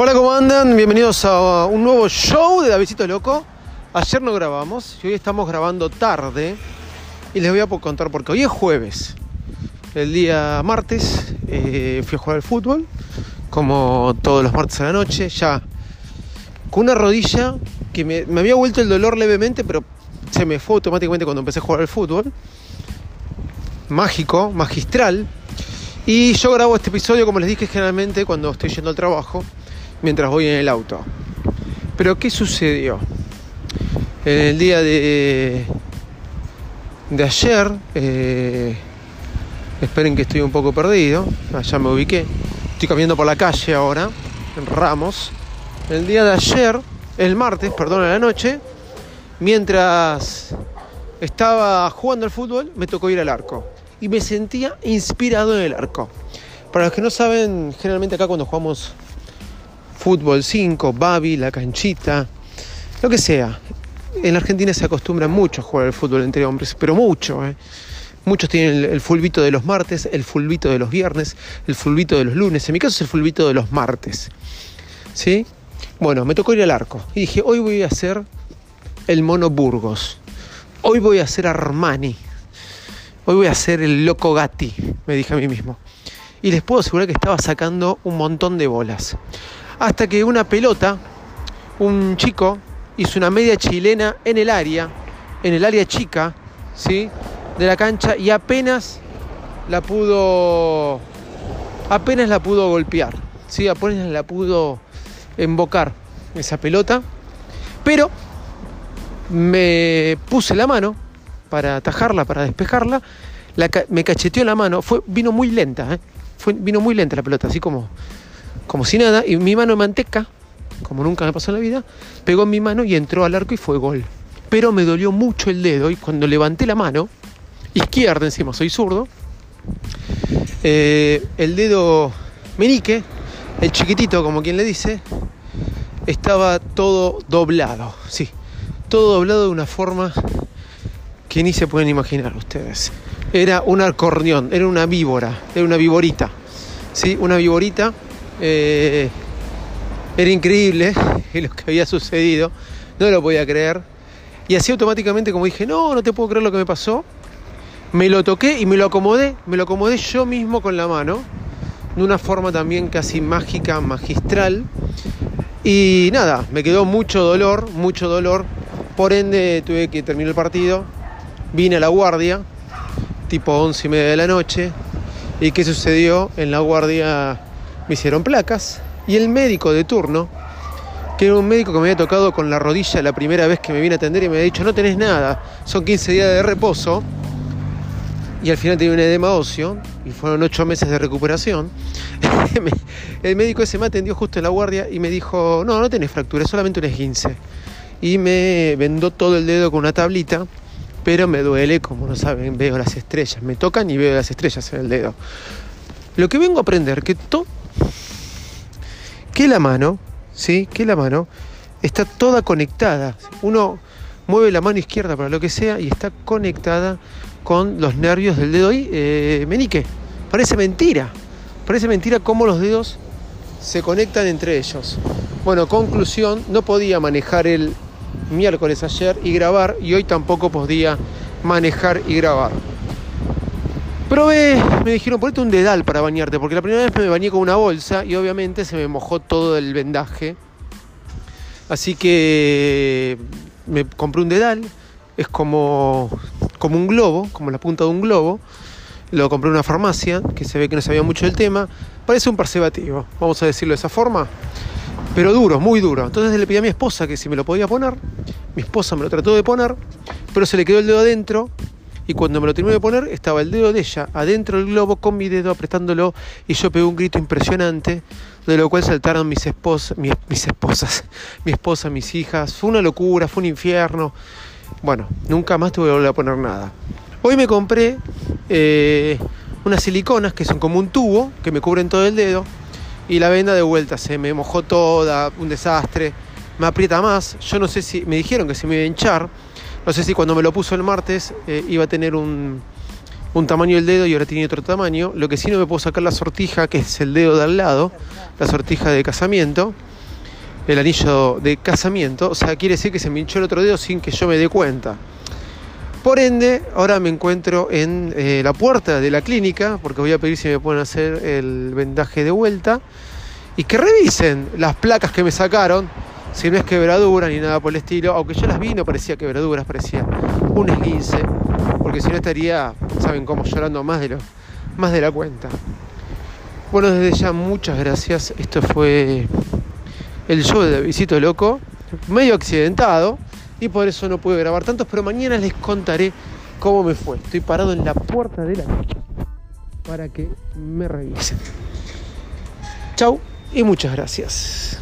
Hola, ¿cómo andan? Bienvenidos a un nuevo show de Davidito Loco. Ayer no grabamos y hoy estamos grabando tarde. Y les voy a contar porque hoy es jueves. El día martes eh, fui a jugar al fútbol, como todos los martes a la noche, ya con una rodilla que me, me había vuelto el dolor levemente, pero se me fue automáticamente cuando empecé a jugar al fútbol. Mágico, magistral. Y yo grabo este episodio, como les dije, generalmente cuando estoy yendo al trabajo, mientras voy en el auto. Pero ¿qué sucedió? En el día de, de ayer, eh, esperen que estoy un poco perdido, allá me ubiqué, estoy caminando por la calle ahora, en Ramos. El día de ayer, el martes, perdón, a la noche, mientras estaba jugando al fútbol, me tocó ir al arco. Y me sentía inspirado en el arco. Para los que no saben, generalmente acá cuando jugamos fútbol 5, babi, la canchita, lo que sea. En la Argentina se acostumbra mucho a jugar al fútbol entre hombres, pero mucho. ¿eh? Muchos tienen el, fulbito de los martes, el fulbito de los viernes, el fulbito de los lunes. En mi caso es el fulbito de los martes. ¿Sí? Bueno, me tocó ir al arco. Y dije, hoy voy a hacer el mono Burgos. Hoy voy a hacer Armani. Hoy voy a hacer el loco Gatti, me dije a mí mismo. Y les puedo asegurar que estaba sacando un montón de bolas. Hasta que una pelota, un chico, hizo una media chilena en el área, en el área chica, ¿sí? De la cancha y apenas la pudo, apenas la pudo golpear, ¿sí? Apenas la pudo embocar esa pelota. Pero me puse la mano para atajarla, para despejarla, la, me cacheteó la mano, fue, vino muy lenta, ¿eh? Fue, vino muy lenta la pelota, así como, como si nada, y mi mano de manteca, como nunca me pasó en la vida, pegó en mi mano y entró al arco y fue gol. Pero me dolió mucho el dedo y cuando levanté la mano, izquierda encima, soy zurdo, eh, el dedo menique, el chiquitito como quien le dice, estaba todo doblado, sí, todo doblado de una forma que ni se pueden imaginar ustedes. Era un acordeón, era una víbora, era una viborita. ¿sí? Una viborita. Eh, era increíble lo que había sucedido, no lo podía creer. Y así automáticamente, como dije, no, no te puedo creer lo que me pasó, me lo toqué y me lo acomodé, me lo acomodé yo mismo con la mano, de una forma también casi mágica, magistral. Y nada, me quedó mucho dolor, mucho dolor. Por ende tuve que terminar el partido, vine a la guardia, tipo 11 y media de la noche, y ¿qué sucedió? En la guardia me hicieron placas, y el médico de turno, que era un médico que me había tocado con la rodilla la primera vez que me vine a atender y me había dicho, no tenés nada, son 15 días de reposo, y al final tenía un edema óseo, y fueron 8 meses de recuperación, el médico ese me atendió justo en la guardia y me dijo, no, no tenés fractura, solamente un esguince. Y me vendó todo el dedo con una tablita pero me duele, como no saben, veo las estrellas, me tocan y veo las estrellas en el dedo. Lo que vengo a aprender, que, to que la mano, ¿sí? Que la mano está toda conectada. Uno mueve la mano izquierda para lo que sea y está conectada con los nervios del dedo y eh, menique. Parece mentira. Parece mentira cómo los dedos se conectan entre ellos. Bueno, conclusión, no podía manejar el miércoles ayer y grabar y hoy tampoco podía manejar y grabar. Probé, me dijeron ponete un dedal para bañarte, porque la primera vez me bañé con una bolsa y obviamente se me mojó todo el vendaje. Así que me compré un dedal, es como, como un globo, como la punta de un globo. Lo compré en una farmacia, que se ve que no sabía mucho del tema. Parece un preservativo, vamos a decirlo de esa forma pero duro, muy duro. Entonces le pedí a mi esposa que si me lo podía poner. Mi esposa me lo trató de poner, pero se le quedó el dedo adentro. Y cuando me lo terminó de poner, estaba el dedo de ella adentro del globo con mi dedo apretándolo. Y yo pegué un grito impresionante, de lo cual saltaron mis, esposas, mis, mis esposas, mi esposa, mis hijas. Fue una locura, fue un infierno. Bueno, nunca más tuve que volver a poner nada. Hoy me compré eh, unas siliconas que son como un tubo que me cubren todo el dedo y la venda de vuelta se me mojó toda, un desastre, me aprieta más, yo no sé si, me dijeron que se me iba a hinchar, no sé si cuando me lo puso el martes eh, iba a tener un, un tamaño del dedo y ahora tiene otro tamaño, lo que sí no me puedo sacar la sortija, que es el dedo de al lado, la sortija de casamiento, el anillo de casamiento. O sea, quiere decir que se me hinchó el otro dedo sin que yo me dé cuenta. Por ende, ahora me encuentro en eh, la puerta de la clínica, porque voy a pedir si me pueden hacer el vendaje de vuelta y que revisen las placas que me sacaron, si no es quebradura ni nada por el estilo, aunque yo las vi no parecía quebraduras, parecía un esguince, porque si no estaría, saben cómo, llorando más de, lo, más de la cuenta. Bueno, desde ya muchas gracias, esto fue el show de Visito Loco, medio accidentado, y por eso no pude grabar tantos, pero mañana les contaré cómo me fue. Estoy parado en la puerta de la noche para que me revisen. Chau y muchas gracias.